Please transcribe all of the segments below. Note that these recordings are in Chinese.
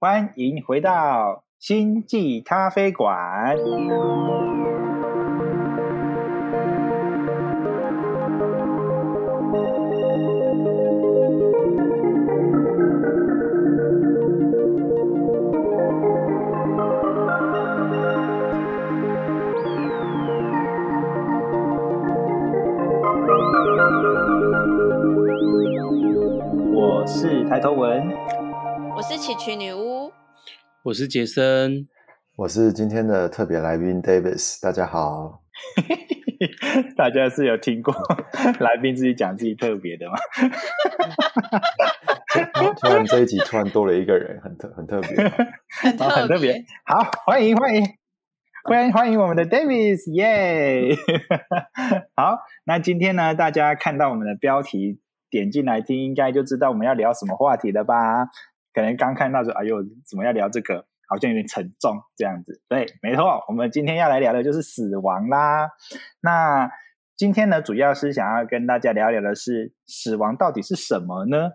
欢迎回到星际咖啡馆。我是抬头文，我是奇趣女巫，我是杰森，我是今天的特别来宾 Davis，大家好。大家是有听过 来宾自己讲自己特别的吗？突然这一集突然多了一个人，很特很特别，很好，很特别。好，欢迎欢迎欢迎欢迎我们的 Davis，耶！好，那今天呢，大家看到我们的标题点进来听，应该就知道我们要聊什么话题了吧？可能刚看到说，哎呦，怎么要聊这个？好像有点沉重，这样子。对，没错，我们今天要来聊的就是死亡啦。那今天呢，主要是想要跟大家聊聊的是死亡到底是什么呢？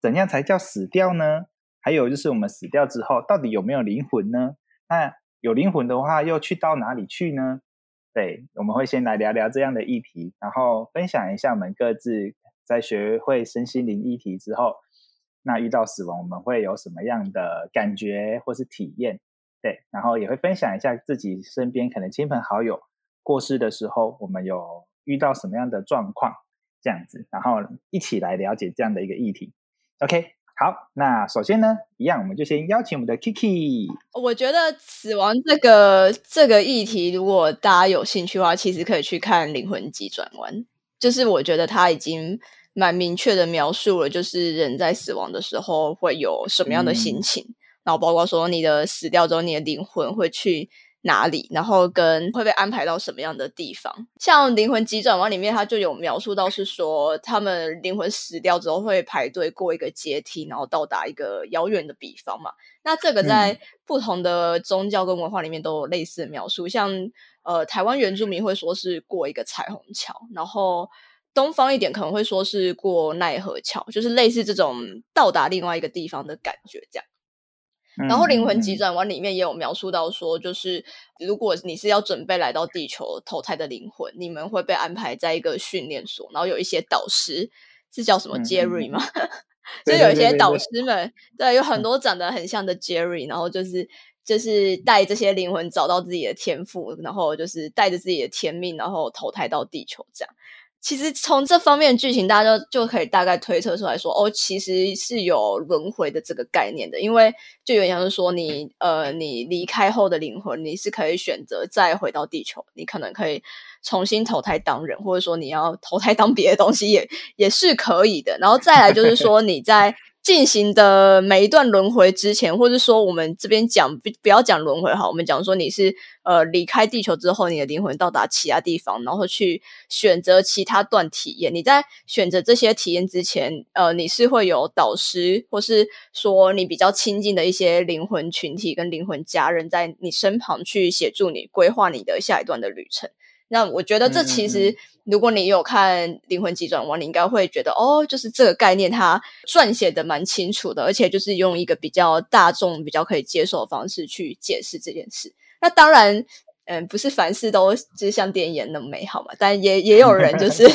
怎样才叫死掉呢？还有就是我们死掉之后，到底有没有灵魂呢？那有灵魂的话，又去到哪里去呢？对，我们会先来聊聊这样的议题，然后分享一下我们各自在学会身心灵议题之后。那遇到死亡，我们会有什么样的感觉或是体验？对，然后也会分享一下自己身边可能亲朋好友过世的时候，我们有遇到什么样的状况，这样子，然后一起来了解这样的一个议题。OK，好，那首先呢，一样我们就先邀请我们的 Kiki。我觉得死亡这个这个议题，如果大家有兴趣的话，其实可以去看《灵魂急转弯》，就是我觉得他已经。蛮明确的描述了，就是人在死亡的时候会有什么样的心情，然后包括说你的死掉之后，你的灵魂会去哪里，然后跟会被安排到什么样的地方。像《灵魂急转弯》里面，它就有描述到是说，他们灵魂死掉之后会排队过一个阶梯，然后到达一个遥远的彼方嘛。那这个在不同的宗教跟文化里面都有类似的描述，像呃台湾原住民会说是过一个彩虹桥，然后。东方一点可能会说是过奈何桥，就是类似这种到达另外一个地方的感觉，这样。然后灵魂急转弯里面也有描述到说，就是如果你是要准备来到地球投胎的灵魂，你们会被安排在一个训练所，然后有一些导师是叫什么 Jerry 吗？就有一些导师们，对，有很多长得很像的 Jerry，然后就是就是带这些灵魂找到自己的天赋，然后就是带着自己的天命，然后投胎到地球这样。其实从这方面剧情，大家就就可以大概推测出来说，哦，其实是有轮回的这个概念的，因为就有点像是说，你呃，你离开后的灵魂，你是可以选择再回到地球，你可能可以重新投胎当人，或者说你要投胎当别的东西，也也是可以的。然后再来就是说，你在。进行的每一段轮回之前，或者说我们这边讲不不要讲轮回哈，我们讲说你是呃离开地球之后，你的灵魂到达其他地方，然后去选择其他段体验。你在选择这些体验之前，呃，你是会有导师，或是说你比较亲近的一些灵魂群体跟灵魂家人在你身旁去协助你规划你的下一段的旅程。那我觉得这其实，如果你有看《灵魂急转弯》，你应该会觉得哦，就是这个概念，它撰写的蛮清楚的，而且就是用一个比较大众、比较可以接受的方式去解释这件事。那当然，嗯，不是凡事都就是像电影演那么美好嘛，但也也有人就 是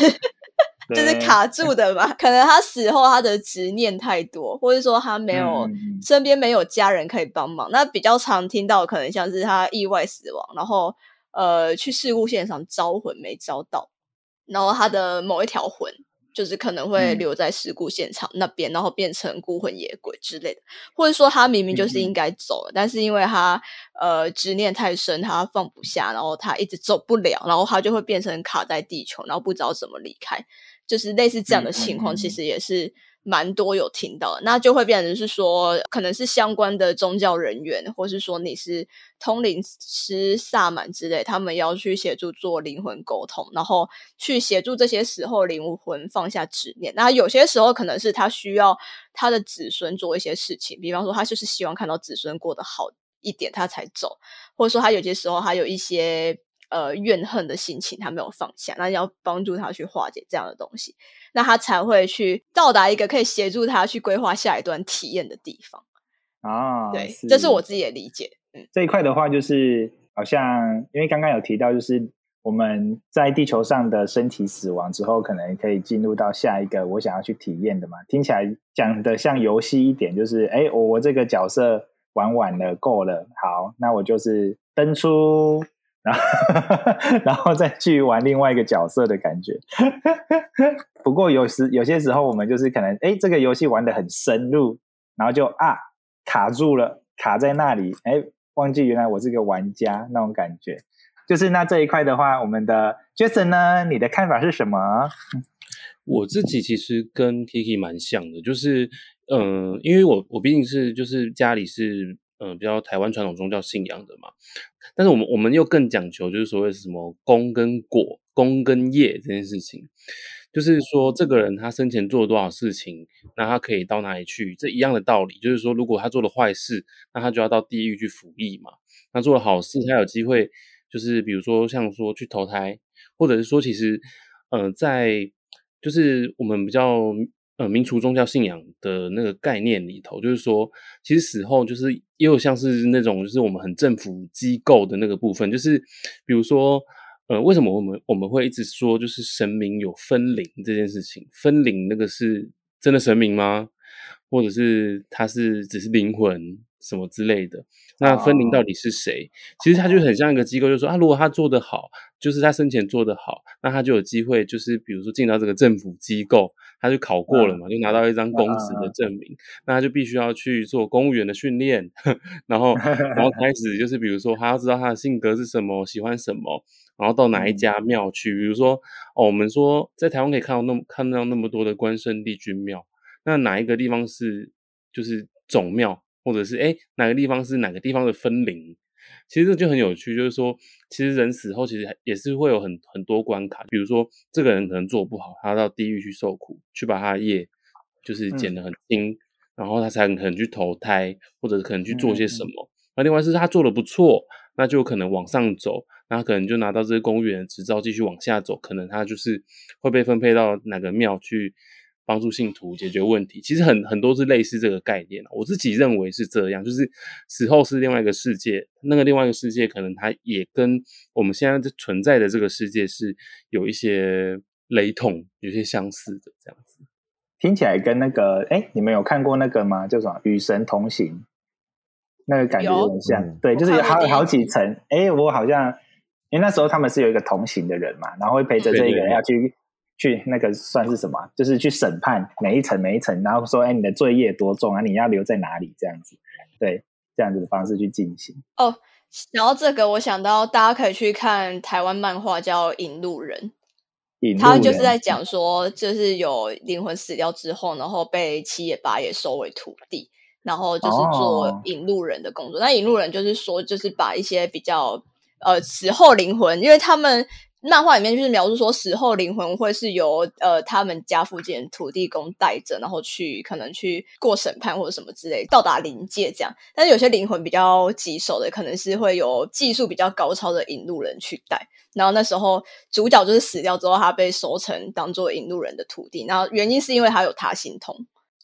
就是卡住的嘛。可能他死后他的执念太多，或者说他没有身边没有家人可以帮忙。那比较常听到可能像是他意外死亡，然后。呃，去事故现场招魂没招到，然后他的某一条魂就是可能会留在事故现场那边，然后变成孤魂野鬼之类的，或者说他明明就是应该走了，但是因为他呃执念太深，他放不下，然后他一直走不了，然后他就会变成卡在地球，然后不知道怎么离开，就是类似这样的情况，其实。也是。蛮多有听到，那就会变成是说，可能是相关的宗教人员，或是说你是通灵师、萨满之类，他们要去协助做灵魂沟通，然后去协助这些死后灵魂放下执念。那有些时候可能是他需要他的子孙做一些事情，比方说他就是希望看到子孙过得好一点，他才走，或者说他有些时候还有一些。呃，怨恨的心情他没有放下，那要帮助他去化解这样的东西，那他才会去到达一个可以协助他去规划下一段体验的地方。啊，对，这是我自己的理解。嗯，这一块的话，就是好像因为刚刚有提到，就是我们在地球上的身体死亡之后，可能可以进入到下一个我想要去体验的嘛。听起来讲的像游戏一点，就是哎，我我这个角色玩完了，够了，好，那我就是登出。然后，然后再去玩另外一个角色的感觉。不过有时有些时候，我们就是可能，哎，这个游戏玩的很深入，然后就啊卡住了，卡在那里，哎，忘记原来我是个玩家那种感觉。就是那这一块的话，我们的 Jason 呢，你的看法是什么？我自己其实跟 Kiki 蛮像的，就是嗯，因为我我毕竟是就是家里是。嗯，比较台湾传统宗教信仰的嘛，但是我们我们又更讲求，就是所谓什么功跟果、功跟业这件事情，就是说这个人他生前做了多少事情，那他可以到哪里去？这一样的道理，就是说如果他做了坏事，那他就要到地狱去服役嘛。那做了好事，他有机会，就是比如说像说去投胎，或者是说其实，嗯，在就是我们比较。呃，民族宗教信仰的那个概念里头，就是说，其实死后就是也有像是那种，就是我们很政府机构的那个部分，就是比如说，呃，为什么我们我们会一直说，就是神明有分灵这件事情？分灵那个是真的神明吗？或者是他是只是灵魂什么之类的？那分灵到底是谁？其实他就很像一个机构，就说啊，如果他做得好，就是他生前做得好，那他就有机会，就是比如说进到这个政府机构。他就考过了嘛，就拿到一张公职的证明，那他就必须要去做公务员的训练，然后，然后开始就是比如说，他要知道他的性格是什么，喜欢什么，然后到哪一家庙去，比如说，哦，我们说在台湾可以看到那么看到那么多的关圣帝君庙，那哪一个地方是就是总庙，或者是哎哪个地方是哪个地方的分灵？其实这就很有趣，就是说，其实人死后其实也是会有很很多关卡，比如说这个人可能做不好，他到地狱去受苦，去把他的业就是减得很轻，然后他才可能去投胎，或者可能去做些什么。那另外是他做的不错，那就可能往上走，那可能就拿到这个公务员的执照，继续往下走，可能他就是会被分配到哪个庙去。帮助信徒解决问题，其实很很多是类似这个概念我自己认为是这样，就是死后是另外一个世界，那个另外一个世界可能它也跟我们现在存在的这个世界是有一些雷同、有些相似的这样子。听起来跟那个，哎，你们有看过那个吗？叫什么《与神同行》？那个感觉有点像，对，就是有好好几层。哎，我好像因为那时候他们是有一个同行的人嘛，然后会陪着这一个人要去。去那个算是什么？就是去审判每一层每一层，然后说：“哎，你的罪业多重啊？你要留在哪里？”这样子，对，这样子的方式去进行。哦，然后这个我想到大家可以去看台湾漫画叫《引路人》，他就是在讲说，就是有灵魂死掉之后，然后被七爷八爷收为徒弟，然后就是做引路人的工作。那引路人就是说，就是把一些比较呃死后灵魂，因为他们。漫画里面就是描述说，死后灵魂会是由呃他们家附近土地公带着，然后去可能去过审判或者什么之类，到达灵界这样。但是有些灵魂比较棘手的，可能是会有技术比较高超的引路人去带。然后那时候主角就是死掉之后，他被收成当做引路人的徒弟。然后原因是因为他有他心通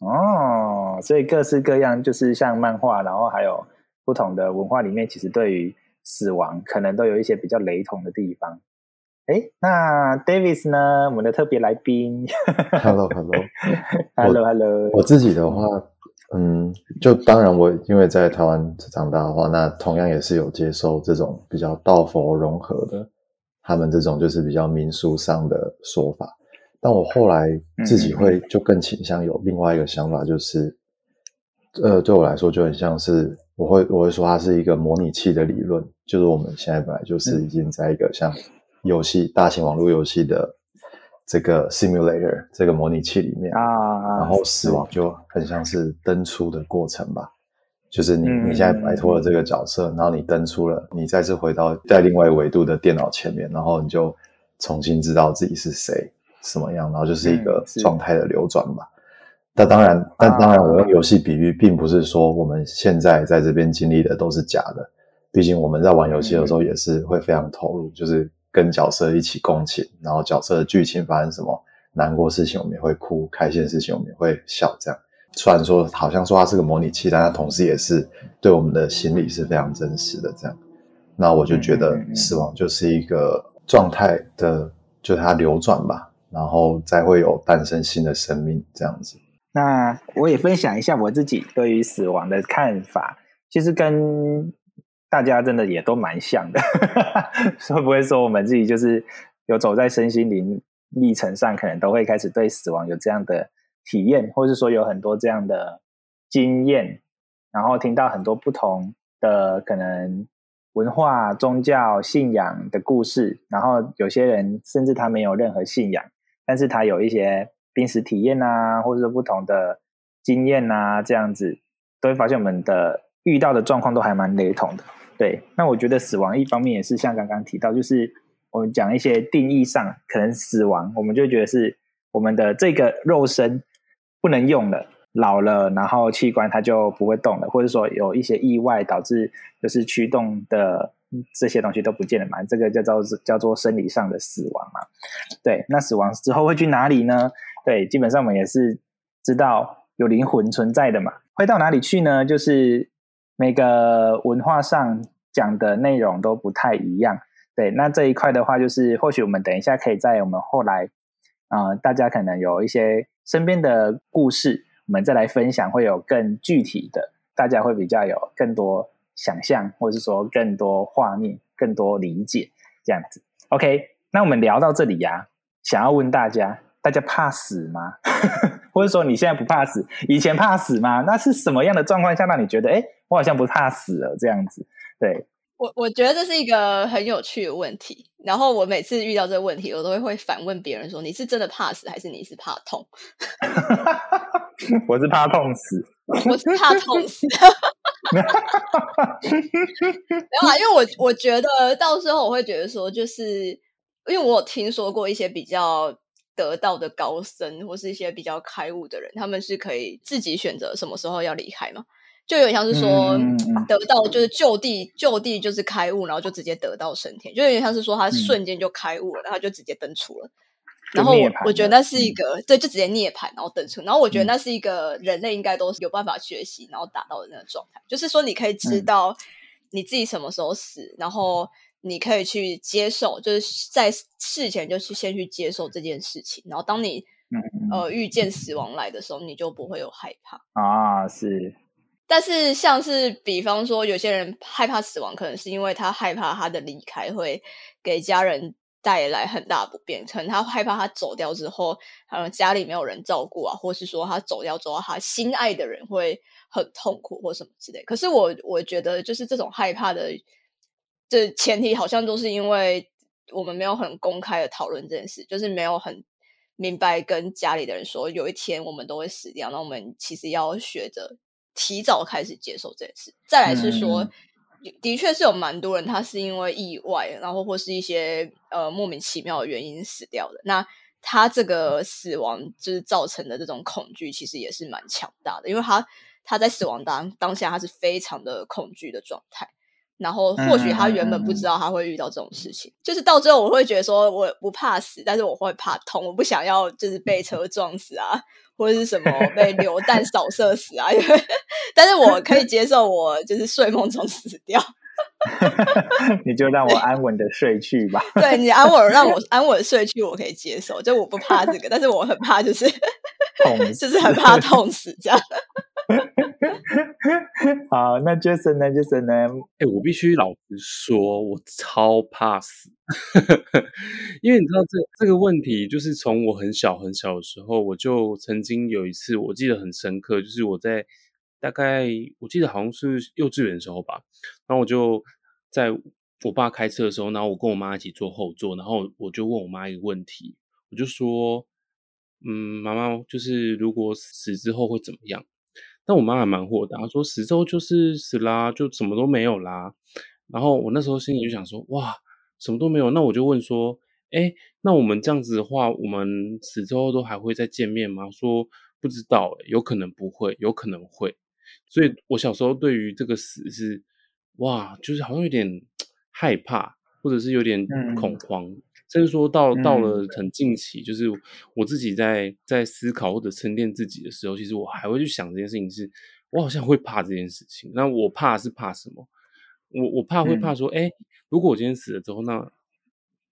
哦，所以各式各样就是像漫画，然后还有不同的文化里面，其实对于死亡可能都有一些比较雷同的地方。哎，那 Davis 呢？我们的特别来宾。Hello，Hello，Hello，Hello。我自己的话，嗯，就当然我因为在台湾长大的话，那同样也是有接受这种比较道佛融合的，他们这种就是比较民俗上的说法。但我后来自己会就更倾向有另外一个想法，就是呃，对我来说就很像是我会我会说它是一个模拟器的理论，就是我们现在本来就是已经在一个像。游戏大型网络游戏的这个 simulator 这个模拟器里面啊，然后死亡就很像是登出的过程吧，就是你你现在摆脱了这个角色，然后你登出了，你再次回到在另外维度的电脑前面，然后你就重新知道自己是谁什么样，然后就是一个状态的流转吧。那当然，但当然，我用游戏比喻，并不是说我们现在在这边经历的都是假的，毕竟我们在玩游戏的时候也是会非常投入，就是。跟角色一起共情，然后角色的剧情发生什么难过事情，我们也会哭；开心的事情，我们也会笑。这样，虽然说好像说它是个模拟器，但它同时也是对我们的心理是非常真实的。这样，那我就觉得死亡就是一个状态的，就它流转吧，然后再会有诞生新的生命这样子。那我也分享一下我自己对于死亡的看法，其实跟大家真的也都蛮像的。会 不会说我们自己就是有走在身心灵历程上，可能都会开始对死亡有这样的体验，或是说有很多这样的经验，然后听到很多不同的可能文化、宗教、信仰的故事，然后有些人甚至他没有任何信仰，但是他有一些。濒死体验啊，或者说不同的经验啊，这样子都会发现我们的遇到的状况都还蛮雷同的。对，那我觉得死亡一方面也是像刚刚提到，就是我们讲一些定义上，可能死亡我们就觉得是我们的这个肉身不能用了，老了，然后器官它就不会动了，或者说有一些意外导致就是驱动的。这些东西都不见了嘛？这个叫做叫做生理上的死亡嘛？对，那死亡之后会去哪里呢？对，基本上我们也是知道有灵魂存在的嘛。会到哪里去呢？就是每个文化上讲的内容都不太一样。对，那这一块的话，就是或许我们等一下可以在我们后来啊，大家可能有一些身边的故事，我们再来分享，会有更具体的，大家会比较有更多。想象，或者是说更多画面、更多理解这样子。OK，那我们聊到这里呀，想要问大家：大家怕死吗？或者说你现在不怕死，以前怕死吗？那是什么样的状况下让你觉得，哎，我好像不怕死了这样子？对我，我觉得这是一个很有趣的问题。然后我每次遇到这个问题，我都会会反问别人说：你是真的怕死，还是你是怕痛？我是怕痛死，我是怕痛死。没有啊，因为我我觉得到时候我会觉得说，就是因为我有听说过一些比较得道的高僧，或是一些比较开悟的人，他们是可以自己选择什么时候要离开嘛，就有点像是说得到就是就地就地就是开悟，然后就直接得到升天，就有点像是说他瞬间就开悟了，然后就直接登出了。然后我我觉得那是一个对，就直接涅槃，然后登出。然后我觉得那是一个人类应该都是有办法学习，然后达到的那个状态。就是说，你可以知道你自己什么时候死，然后你可以去接受，就是在事前就去先去接受这件事情。然后当你呃遇见死亡来的时候，你就不会有害怕啊。是，但是像是比方说，有些人害怕死亡，可能是因为他害怕他的离开会给家人。带来很大不便，可能他害怕他走掉之后，可能家里没有人照顾啊，或是说他走掉之后，他心爱的人会很痛苦或什么之类。可是我我觉得，就是这种害怕的，这前提好像都是因为我们没有很公开的讨论这件事，就是没有很明白跟家里的人说，有一天我们都会死掉，那我们其实要学着提早开始接受这件事。再来是说。的确是有蛮多人，他是因为意外，然后或是一些呃莫名其妙的原因死掉的。那他这个死亡就是造成的这种恐惧，其实也是蛮强大的，因为他他在死亡当当下，他是非常的恐惧的状态。然后或许他原本不知道他会遇到这种事情，就是到最后我会觉得说我不怕死，但是我会怕痛，我不想要就是被车撞死啊。或者是什么 被流弹扫射死啊？因为，但是我可以接受，我就是睡梦中死掉。你就让我安稳的睡去吧。对你安稳让我安稳睡去，我可以接受。就我不怕这个，但是我很怕，就是痛，就是很怕痛死这样。好，那 Jason 呢？Jason 呢？哎，我必须老实说，我超怕死，因为你知道这这个问题，就是从我很小很小的时候，我就曾经有一次，我记得很深刻，就是我在大概我记得好像是幼稚园的时候吧，然后我就在我爸开车的时候，然后我跟我妈一起坐后座，然后我就问我妈一个问题，我就说，嗯，妈妈，就是如果死之后会怎么样？但我妈还蛮豁达，说死之后就是死啦，就什么都没有啦。然后我那时候心里就想说，哇，什么都没有，那我就问说，哎，那我们这样子的话，我们死之后都还会再见面吗？说不知道，有可能不会，有可能会。所以我小时候对于这个死是，哇，就是好像有点害怕，或者是有点恐慌。甚至说到到嗯了很近期，就是我自己在在思考或者沉淀自己的时候，其实我还会去想这件事情是，我好像会怕这件事情。那我怕是怕什么？我我怕会怕嗯说，哎、如果我今天死了之后，那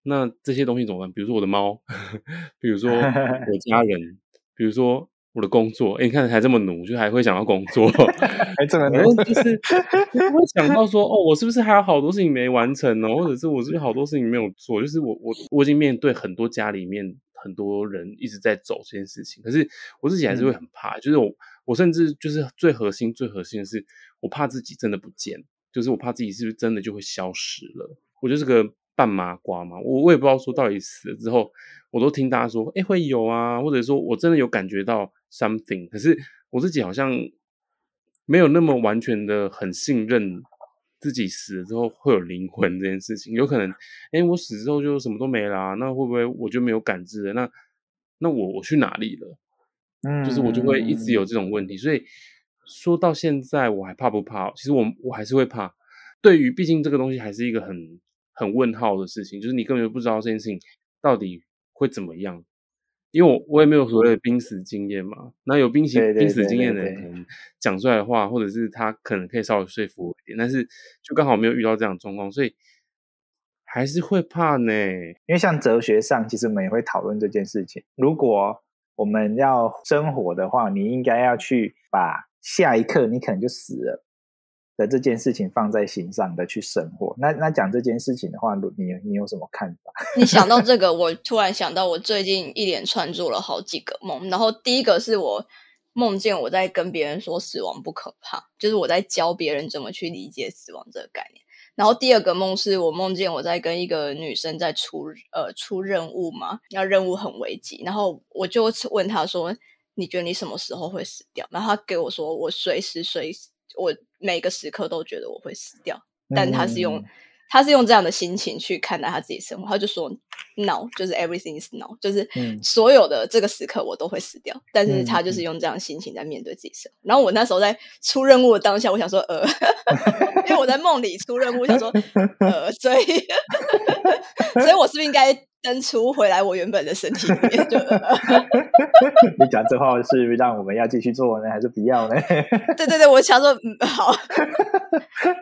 那这些东西怎么办？比如说我的猫，比如说我家人，比如说我的工作。哎，你看还这么努，就还会想要工作。还这么然后就是就是会想到说，哦，我是不是还有好多事情没完成呢？或者是我是不是好多事情没有做？就是我我我已经面对很多家里面很多人一直在走这件事情，可是我自己还是会很怕。就是我我甚至就是最核心最核心的是，我怕自己真的不见，就是我怕自己是不是真的就会消失了。我就是个半麻瓜嘛，我我也不知道说到底死了之后，我都听大家说，哎，会有啊，或者说我真的有感觉到 something，可是我自己好像没有那么完全的很信任自己死了之后会有灵魂这件事情，有可能，哎，我死之后就什么都没啦、那会不会我就没有感知了？那那我我去哪里了？嗯就是我就会一直有这种问题，所以说到现在我还怕不怕？其实我我还是会怕。对于毕竟这个东西还是一个很很问号的事情，就是你根本就不知道这件事情到底会怎么样。因为我我也没有所谓的濒死经验嘛，那有濒死濒死经验的人可能讲出来的话，或者是他可能可以稍微说服我一点，但是就刚好没有遇到这样的状况，所以还是会怕呢。因为像哲学上，其实我们也会讨论这件事情。如果我们要生活的话，你应该要去把下一刻你可能就死了的这件事情放在心上的去生活。那那讲这件事情的话，你你有什么看法？你想到这个，我突然想到，我最近一连串做了好几个梦。然后第一个是我梦见我在跟别人说死亡不可怕，就是我在教别人怎么去理解死亡这个概念。然后第二个梦是我梦见我在跟一个女生在出呃出任务嘛，那任务很危急，然后我就问她说：“你觉得你什么时候会死掉？”然后她给我说：“我随时随时，我每个时刻都觉得我会死掉。”但他是用、嗯他是用这样的心情去看待他自己生活，他就说 now 就是 everything is now，就是嗯所有的这个时刻我都会死掉，但是嗯他就是用这样的心情在面对自己生活。然后我那时候在出任务的当下，我想说呃，因为我在梦里出任务，想说呃，所以 所以我是不是应该登出回来我原本的身体里面？就、呃、你讲这话是让我们要继续做呢，还是不要呢？对对对，我想说，嗯，好。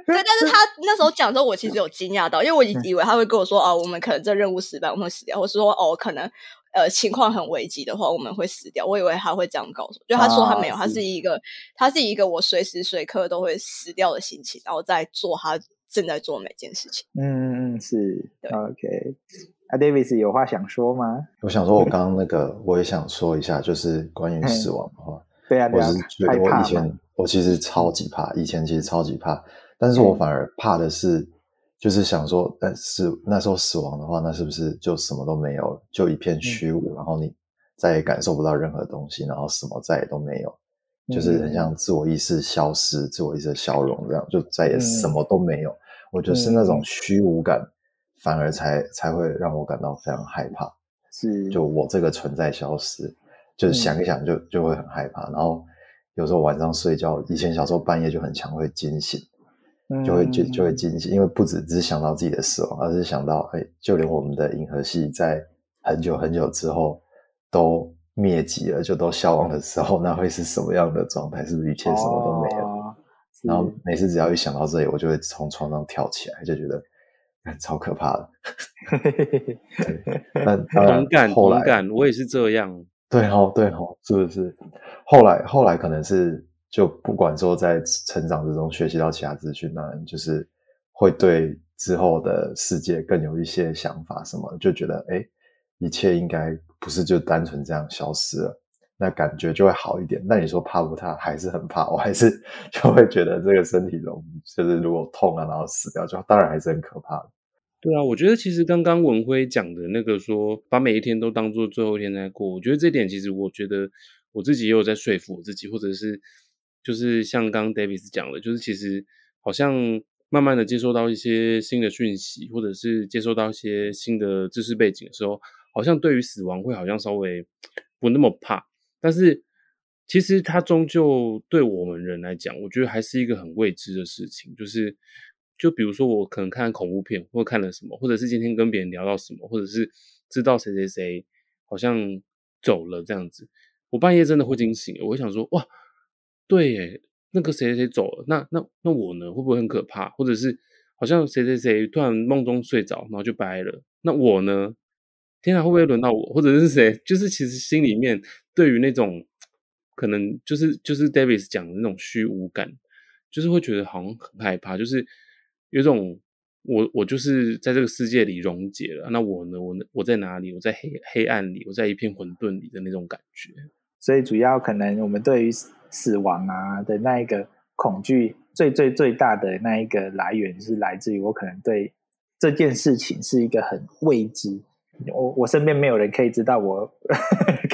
对，但是他那时候讲的时候，我其实有惊讶到，因为我以以为他会跟我说，哦，我们可能这任务失败，我们会死掉，或是说，哦，可能呃情况很危急的话，我们会死掉。我以为他会这样告诉我，就他说他没有，他啊是是一个，他是一个我随时随刻都会死掉的心情，然后在做他正在做每件事情。嗯嗯嗯，是对 OK。啊，Davis 有话想说吗？我想说，我刚刚那个我也想说一下，就是关于死亡的话，对啊，我是觉得我以前我其实超级怕，以前其实超级怕，但是我反而怕的是，就是想说，但是那时候死亡的话，那是不是就什么都没有了，就一片虚无，然后你再也感受不到任何东西，然后什么再也都没有，就是很像自我意识消失、自我意识消融这样，就再也什么都没有。我觉得是那种虚无感，反而才才会让我感到非常害怕。是就我这个存在消失，就是想一想就就会很害怕。然后有时候晚上睡觉，以前小时候半夜就很强会惊醒，就会就就会惊醒，因为不只只是想到自己的死亡，而是想到，哎，就连我们的银河系在很久很久之后都灭迹了，就都消亡的时候，那会是什么样的状态？是不是一切什么都没有？哦然后每次只要一想到这里，我就会从床上跳起来，就觉得哎超可怕的。但 当然同感我也是这样。对哦，对哦，是不是？后来后来可能是就不管说在成长之中学习到其他资讯，当然就是会对之后的世界更有一些想法，什么就觉得哎，一切应该不是就单纯这样消失了，那感觉就会好一点。那你说怕不怕？还是很怕，我还是 就会觉得这个身体中就是如果痛了，然后死掉，就当然还是很可怕的。对啊，我觉得其实刚刚文辉讲的那个说，把每一天都当做最后一天在过，我觉得这点其实我觉得我自己也有在说服我自己，或者是就是像刚 Davis 讲的，就是其实好像慢慢的接收到一些新的讯息，或者是接收到一些新的知识背景的时候，好像对于死亡会好像稍微不那么怕，但是其实它终究对我们人来讲，我觉得还是一个很未知的事情，就是。就比如说我可能看了恐怖片，或看了什么，或者是今天跟别人聊到什么，或者是知道谁谁谁好像走了这样子，我半夜真的会惊醒，我会想说哇，对耶，那个谁谁谁走了，那那那我呢，会不会很可怕？或者是好像谁谁谁突然梦中睡着，然后就掰了，那我呢？天啊，会不会轮到我？或者是谁？就是其实心里面对于那种可能就是就是 Davis 讲的那种虚无感，就是会觉得好像很害怕，就是有种我我就是在这个世界里溶解了，那我呢？我呢我在哪里？我在黑黑暗里，我在一片混沌里的那种感觉。所以主要可能我们对于死亡啊的那一个恐惧，最最最大的那一个来源是来自于我可能对这件事情是一个很未知。我我身边没有人可以知道，我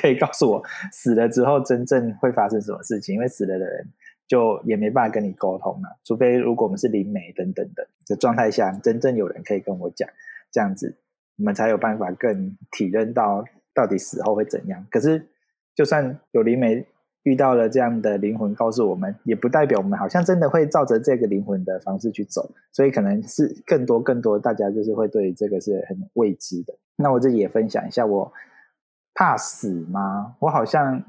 可以告诉我死了之后真正会发生什么事情，因为死了的人就也没办法跟你沟通了。除非如果我们是灵媒等等的的状态下，真正有人可以跟我讲，这样子我们才有办法更体认到到底死后会怎样。可是就算有灵媒遇到了这样的灵魂告诉我们，也不代表我们好像真的会照着这个灵魂的方式去走。所以可能是更多更多大家就是会对这个是很未知的。那我自己也分享一下，我怕死吗？我好像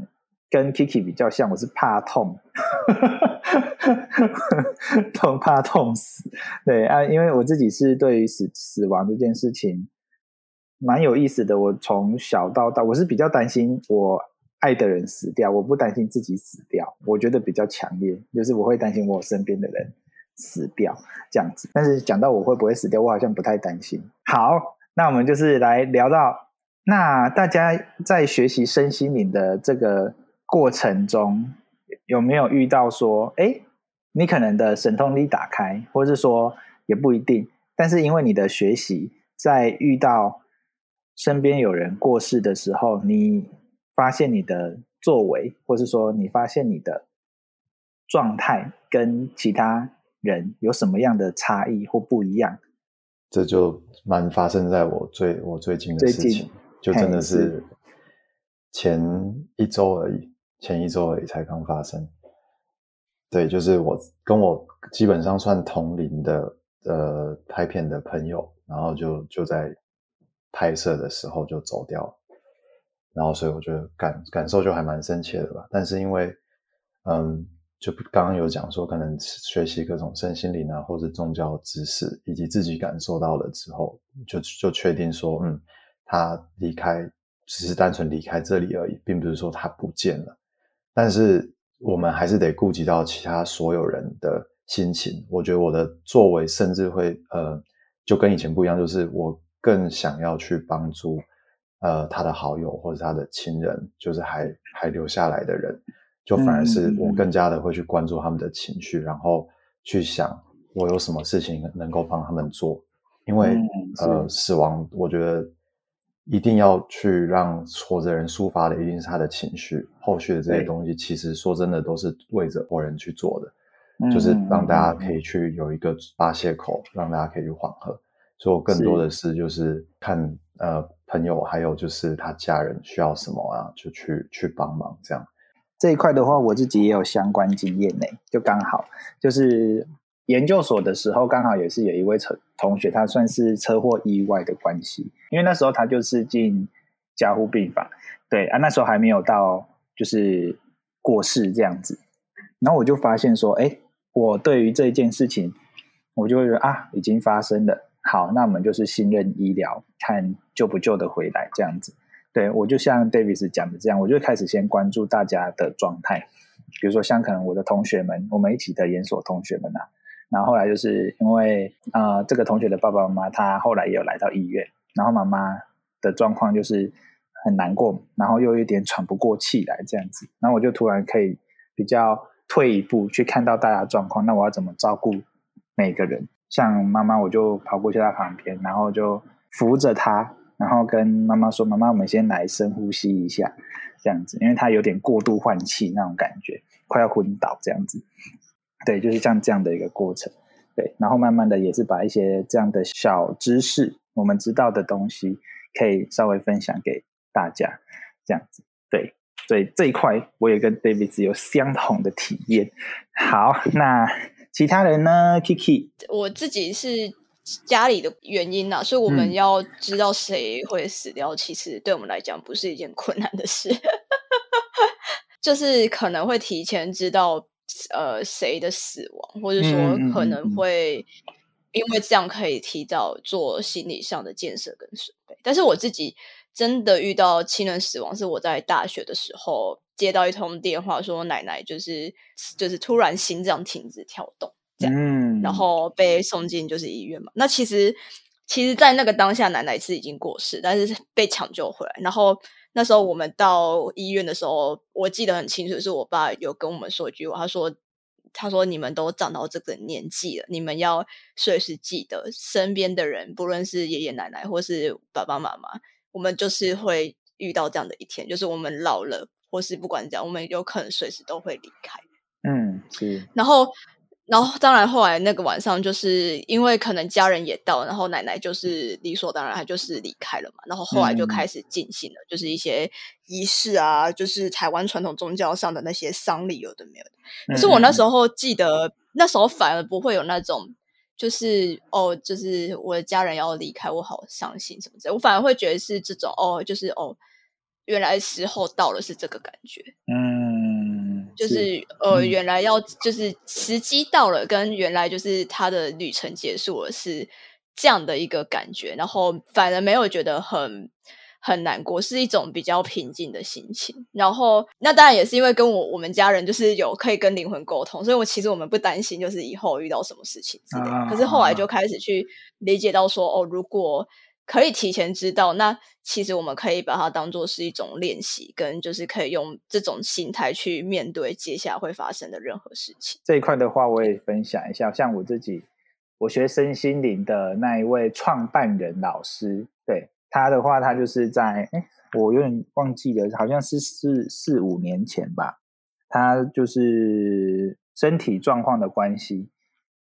跟 Kiki 比较像，我是怕痛，痛怕痛死。对啊，因为我自己是对于死死亡这件事情蛮有意思的。我从小到大，我是比较担心我爱的人死掉，我不担心自己死掉。我觉得比较强烈，就是我会担心我身边的人死掉这样子。但是讲到我会不会死掉，我好像不太担心。好。那我们就是来聊到，那大家在学习身心灵的这个过程中，有没有遇到说，哎，你可能的神通力打开，或是说也不一定，但是因为你的学习，在遇到身边有人过世的时候，你发现你的作为，或是说你发现你的状态跟其他人有什么样的差异或不一样？这就蛮发生在我最我最近的事情，就真的是前一周而已，前一周而已才刚发生。对，就是我跟我基本上算同龄的呃拍片的朋友，然后就就在拍摄的时候就走掉了，然后所以我觉得感感受就还蛮深切的吧。但是因为嗯。就刚刚有讲说，可能学习各种身心灵啊，或者宗教知识，以及自己感受到了之后，就就确定说，嗯，他离开只是单纯离开这里而已，并不是说他不见了。但是我们还是得顾及到其他所有人的心情。我觉得我的作为甚至会，呃，就跟以前不一样，就是我更想要去帮助，呃，他的好友或者他的亲人，就是还还留下来的人。就反而是我更加的会去关注他们的情绪，然后去想我有什么事情能够帮他们做，因为呃，死亡我觉得一定要去让活着人抒发的一定是他的情绪，后续的这些东西其实说真的都是为着活人去做的，就是让大家可以去有一个发泄口，让大家可以去缓和。所以我更多的是就是看呃朋友还有就是他家人需要什么啊，就去去帮忙这样。这一块的话，我自己也有相关经验呢，就刚好就是研究所的时候，刚好也是有一位同同学，他算是车祸意外的关系，因为那时候他就是进加护病房，对啊，那时候还没有到就是过世这样子，然后我就发现说，哎，我对于这件事情，我就会觉得啊，已经发生了，好，那我们就是信任医疗，看救不救得回来这样子。对我就像 Davis 讲的这样，我就开始先关注大家的状态，比如说像可能我的同学们，我们一起的研所同学们啊，然后后来就是因为呃这个同学的爸爸妈妈他后来也有来到医院，然后妈妈的状况就是很难过，然后又有点喘不过气来这样子，然后我就突然可以比较退一步去看到大家状况，那我要怎么照顾每个人？像妈妈我就跑过去她旁边，然后就扶着她。然后跟妈妈说：“妈妈，我们先来深呼吸一下，这样子，因为他有点过度换气那种感觉，快要昏倒这样子。对，就是像这样的一个过程。对，然后慢慢的也是把一些这样的小知识，我们知道的东西，可以稍微分享给大家，这样子。对，所以，这一块我也跟 David 有相同的体验。好，那。”其他人呢？Kiki，我自己是家里的原因呐，所以我们嗯要知道谁会死掉，其实对我们来讲不是一件困难的事，就是可能会提前知道呃谁的死亡，或者说可嗯能会因为这样可以提早做心理上的建设跟准备。但是我自己真的遇到亲人死亡，是我在大学的时候接到一通电话，说奶奶就是就是突然心脏停止跳动。这样嗯，然后被送进就是医院嘛。那其实其实，在那个当下，奶奶是已经过世，但是被抢救回来。然后那时候我们到医院的时候，我记得很清楚，是我爸有跟我们说一句话，他说：“他说你们都长到这个年纪了，你们要随时记得身边的人，不论是爷爷奶奶或是爸爸妈妈，我们就是会遇到这样的一天，就是我们老了，或是不管怎样，我们有可能随时都会离开。”嗯是然后，然后当然后来那个晚上，就是因为可能家人也到，然后奶奶就是理所当然，她就是离开了嘛。然后后来就嗯开始进行了，就是一些仪式啊，就是台湾传统宗教上的那些丧礼，有的没有的。可是我那时候候记得，那时候反而不会有那种。就是哦，就是我的家人要离开，我好伤心什么之类。我反而会觉得是这种哦，就是哦，原来时候到了，是这个感觉。嗯就是呃，嗯原来要就是时机到了，跟原来就是他的旅程结束了，是这样的一个感觉。然后反而没有觉得很很难过，是一种比较平静的心情。然后那当然也是因为跟我我们家人就是有可以跟灵魂沟通，所以我其实我们不担心就是以后遇到什么事情之类的。啊可是后来就开始去理解到说，哦，如果可以提前知道，那其实我们可以把它当做是一种练习，跟就是可以用这种心态去面对接下来会发生的任何事情。这一块的话，我也分享一下。像我自己，我学身心灵的那一位创办人老师，对他的话，他就是在哎，我有点忘记了，好像是四四五年前吧，他就是身体状况的关系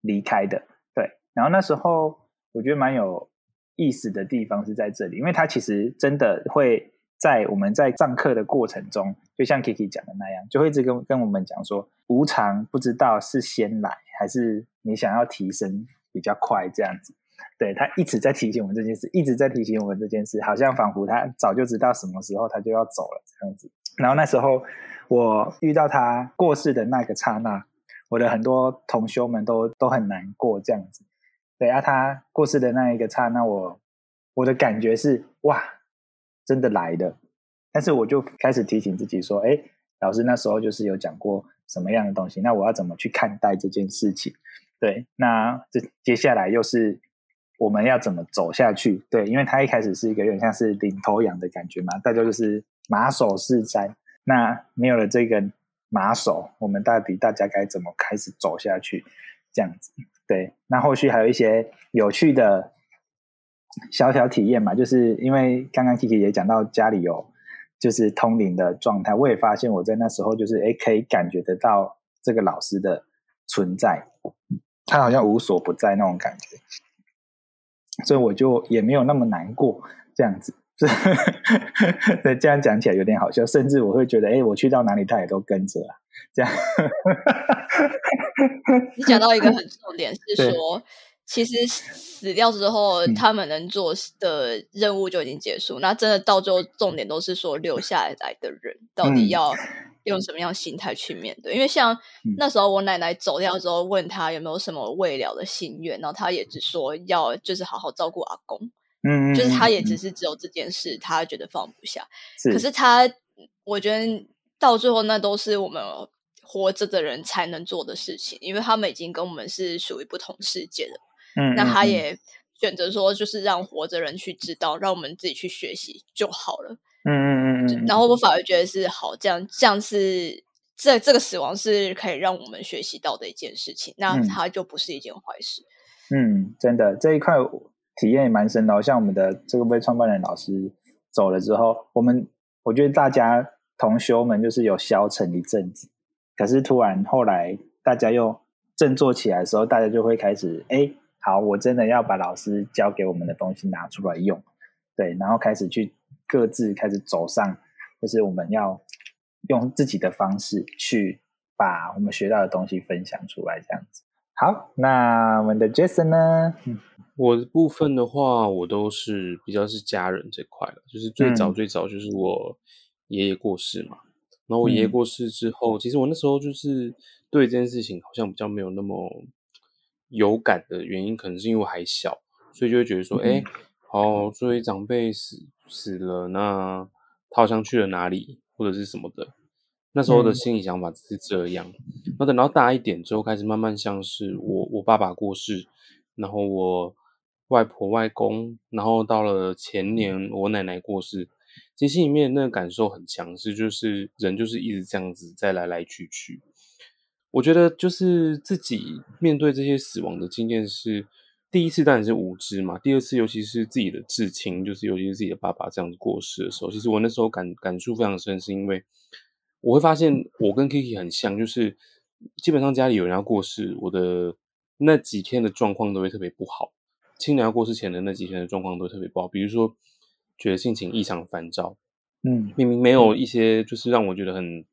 离开的。对，然后那时候我觉得蛮有意思的地方是在这里，因为他其实真的会在我们在上课的过程中，就像 Kiki 讲的那样，就会一直跟跟我们讲说，无常不知道是先来还是你想要提升比较快这样子。对他一直在提醒我们这件事，一直在提醒我们这件事，好像仿佛他早就知道什么时候他就要走了这样子。然后那时候我遇到他过世的那个刹那，我的很多同修们都都很难过这样子。对啊，他过世的那一个刹那，我我的感觉是哇，真的来的。但是我就开始提醒自己说，哎，老师那时候就是有讲过什么样的东西，那我要怎么去看待这件事情？对，那这接下来又是我们要怎么走下去？对，因为他一开始是一个有点像是领头羊的感觉嘛，大家就是马首是瞻。那没有了这个马首，我们到底大家该怎么开始走下去？这样子，对。那后续还有一些有趣的小小体验嘛，就是因为刚刚 Kiki 也讲到家里有就是通灵的状态，我也发现我在那时候就是哎可以感觉得到这个老师的存在，他好像无所不在那种感觉，所以我就也没有那么难过这样子。对，这样讲起来有点好笑，甚至我会觉得，哎，我去到哪里，他也都跟着啊，这样。你讲到一个很重点是对说，其实死掉之后，嗯他们能做的任务就已经结束。那真的到最后，重点都是说留下来的人到底嗯要用什么样心态去面对。因为像嗯那时候我奶奶走掉之后，问他有没有什么未了的心愿，然后他也只说要就是好好照顾阿公，嗯，就是他也只是只有这件事，他觉得放不下。是，可是他，我觉得到最后那都是我们活着的人才能做的事情，因为他们已经跟我们是属于不同世界的。嗯，那他也选择说，就是让活着人去知道，让我们自己去学习就好了。嗯嗯嗯嗯，然后我反而觉得是好，这样这样是这这个死亡是可以让我们学习到的一件事情，那嗯它就不是一件坏事。嗯，真的这一块体验也蛮深的哦、像我们的这个位创办人老师走了之后，我们我觉得大家同修们就是有消沉一阵子，可是突然后来大家又振作起来的时候，大家就会开始哎，好，我真的要把老师教给我们的东西拿出来用，对，然后开始去各自开始走上，就是我们要用自己的方式去把我们学到的东西分享出来，这样子。好，那我们的 Jason 呢？我的部分的话，我都是比较是家人这块了，就是最早嗯。最早就是我爷爷过世嘛，然后我爷爷嗯过世之后，其实我那时候就是对这件事情好像比较没有那么有感的原因，可能是因为我还小，所以就会觉得说，嗯哎、好，作为长辈死死了，那他好像去了哪里或者是什么的，那时候的嗯心理想法是这样。那等到大一点之后，开始慢慢像是我我爸爸过世，然后我外婆外公，然后到了前年我奶奶过世，其实心里面那个感受很强势，就是人就是一直这样子在来来去去。我觉得就是自己面对这些死亡的经验是第一次当然是无知嘛，第二次尤其是自己的至亲，就是尤其是自己的爸爸这样子过世的时候，其实我那时候感感触非常深，是因为我会发现我跟 Kiki 很像，就是基本上家里有人要过世，我的那几天的状况都会特别不好。亲人要过世前的那几天的状况都特别不好，比如说觉得心情异常烦躁，嗯明明没有一些就是让我觉得很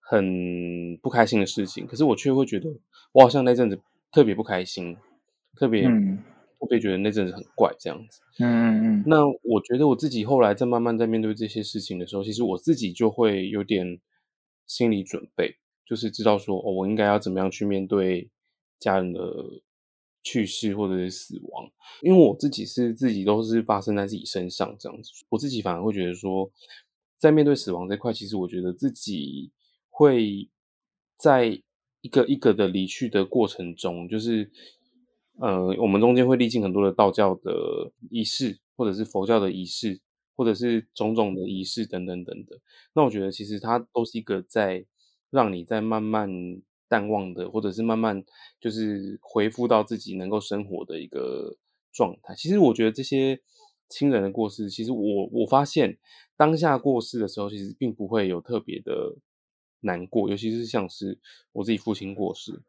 很不开心的事情，可是我却会觉得我好像那阵子特别不开心，特别嗯特别觉得那阵子很怪这样子。嗯嗯嗯那我觉得我自己后来在慢慢在面对这些事情的时候，其实我自己就会有点心理准备，就是知道说哦，我应该要怎么样去面对家人的去世或者是死亡，因为我自己是自己都是发生在自己身上这样子，我自己反而会觉得说，在面对死亡这块，其实我觉得自己会在一个一个的离去的过程中，就是呃，我们中间会历经很多的道教的仪式，或者是佛教的仪式，或者是种种的仪式等等等等。那我觉得其实它都是一个在让你在慢慢淡忘的，或者是慢慢就是恢复到自己能够生活的一个状态。其实我觉得这些亲人的过世，其实我我发现当下过世的时候，其实并不会有特别的难过，尤其是像是我自己父亲过世，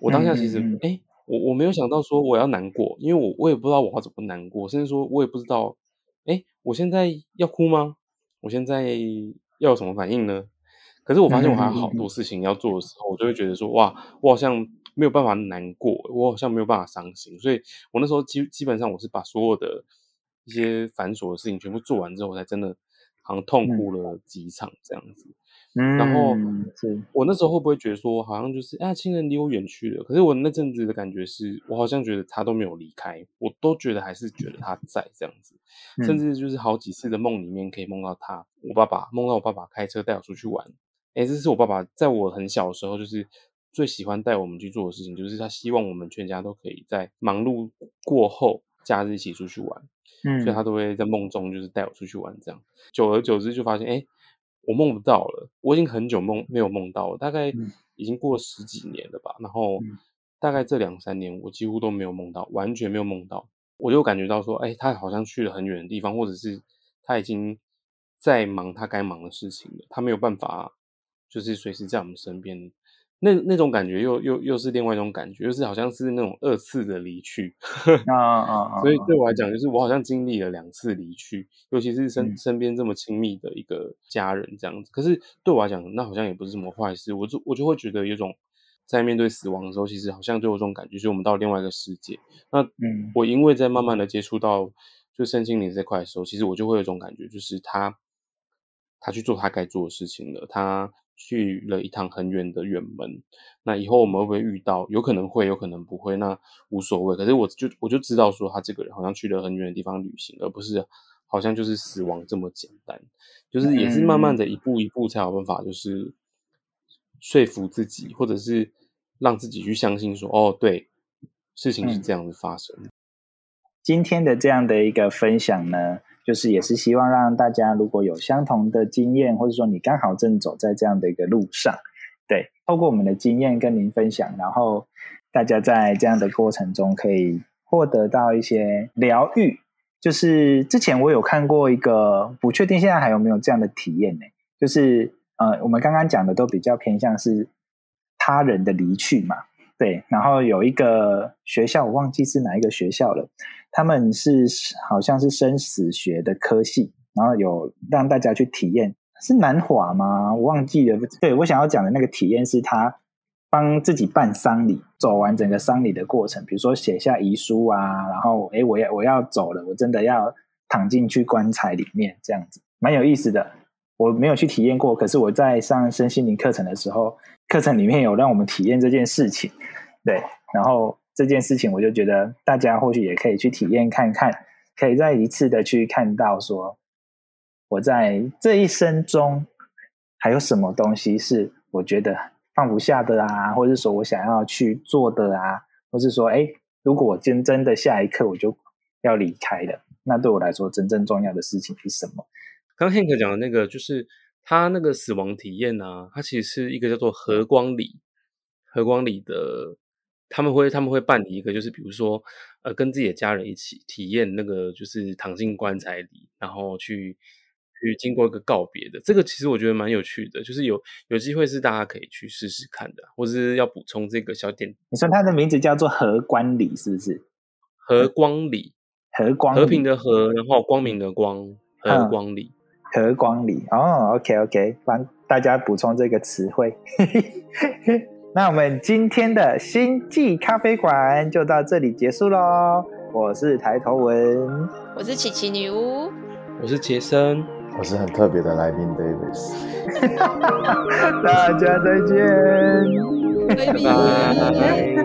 我当下其实嗯嗯嗯哎、诶我我没有想到说我要难过，因为我我也不知道我要怎么难过，甚至说我也不知道，哎，我现在要哭吗？我现在要有什么反应呢？可是我发现我还有好多事情要做的时候，我就会觉得说，哇，我好像没有办法难过，我好像没有办法伤心，所以我那时候基基本上我是把所有的一些繁琐的事情全部做完之后，我才真的好像痛哭了几场这样子。嗯，然后我那时候会不会觉得说，好像就是啊，亲人离我远去了？可是我那阵子的感觉是，我好像觉得他都没有离开，我都觉得还是觉得他在这样子，嗯甚至就是好几次的梦里面可以梦到他，我爸爸梦到我爸爸开车带我出去玩。诶，这是我爸爸在我很小的时候，就是最喜欢带我们去做的事情，就是他希望我们全家都可以在忙碌过后，假日一起出去玩。嗯所以他都会在梦中就是带我出去玩，这样。久而久之就发现，哎，我梦不到了，我已经很久梦没有梦到了，大概嗯已经过了十几年了吧。然后嗯大概这两三年，我几乎都没有梦到，完全没有梦到。我就感觉到说，哎，他好像去了很远的地方，或者是他已经在忙他该忙的事情了，他没有办法，就是随时在我们身边。那那种感觉又又又是另外一种感觉，就是好像是那种二次的离去。啊 啊啊，所以对我来讲，就是我好像经历了两次离去，尤其是身嗯身边这么亲密的一个家人这样子。可是对我来讲，那好像也不是什么坏事，我就我就会觉得有种在面对死亡的时候，其实好像就有这种感觉，就是我们到另外一个世界。那嗯我因为在慢慢的接触到就身心灵这块的时候，其实我就会有一种感觉，就是他他去做他该做的事情了，他去了一趟很远的远门。那以后我们会不会遇到？有可能会，有可能不会，那无所谓。可是我就我就知道说，他这个人好像去了很远的地方旅行，而不是好像就是死亡这么简单。就是也是慢慢的一步一步才有办法，就是说服自己，或者是让自己去相信说，哦，对，事情是这样子发生的。今天的这样的一个分享呢，就是也是希望让大家如果有相同的经验，或者说你刚好正走在这样的一个路上，对，透过我们的经验跟您分享，然后大家在这样的过程中可以获得到一些疗愈。就是之前我有看过一个，不确定现在还有没有这样的体验呢？就是呃，我们刚刚讲的都比较偏向是他人的离去嘛，对。然后有一个学校，我忘记是哪一个学校了，他们是好像是生死学的科系，然后有让大家去体验，是南华吗？我忘记了。对我想要讲的那个体验是他帮自己办丧礼，走完整个丧礼的过程，比如说写下遗书啊，然后哎，我要我要走了，我真的要躺进去棺材里面，这样子蛮有意思的。我没有去体验过，可是我在上身心灵课程的时候，课程里面有让我们体验这件事情，对，然后这件事情我就觉得大家或许也可以去体验看看，可以再一次的去看到说，我在这一生中还有什么东西是我觉得。放不下的啊，或者是说我想要去做的啊，或是说，哎，如果我真真的下一刻我就要离开了，那对我来说真正重要的事情是什么？刚 Hank 讲的那个，就是他那个死亡体验啊，它其实是一个叫做和光礼，和光礼的，他们会他们会办理一个，就是比如说，呃，跟自己的家人一起体验那个，就是躺进棺材里，然后去。去经过一个告别的，这个其实我觉得蛮有趣的，就是有有机会是大家可以去试试看的，或者是要补充这个小点。你说它的名字叫做和光礼，是不是？和光礼，和光，和平的和，然后光明的光，和光礼，和光礼。哦，OK OK，帮大家补充这个词汇。那我们今天的星际咖啡馆就到这里结束喽。我是抬头文，我是琪琪女巫，我是杰森。我是很特别的来宾，Davis。大家再见，拜拜。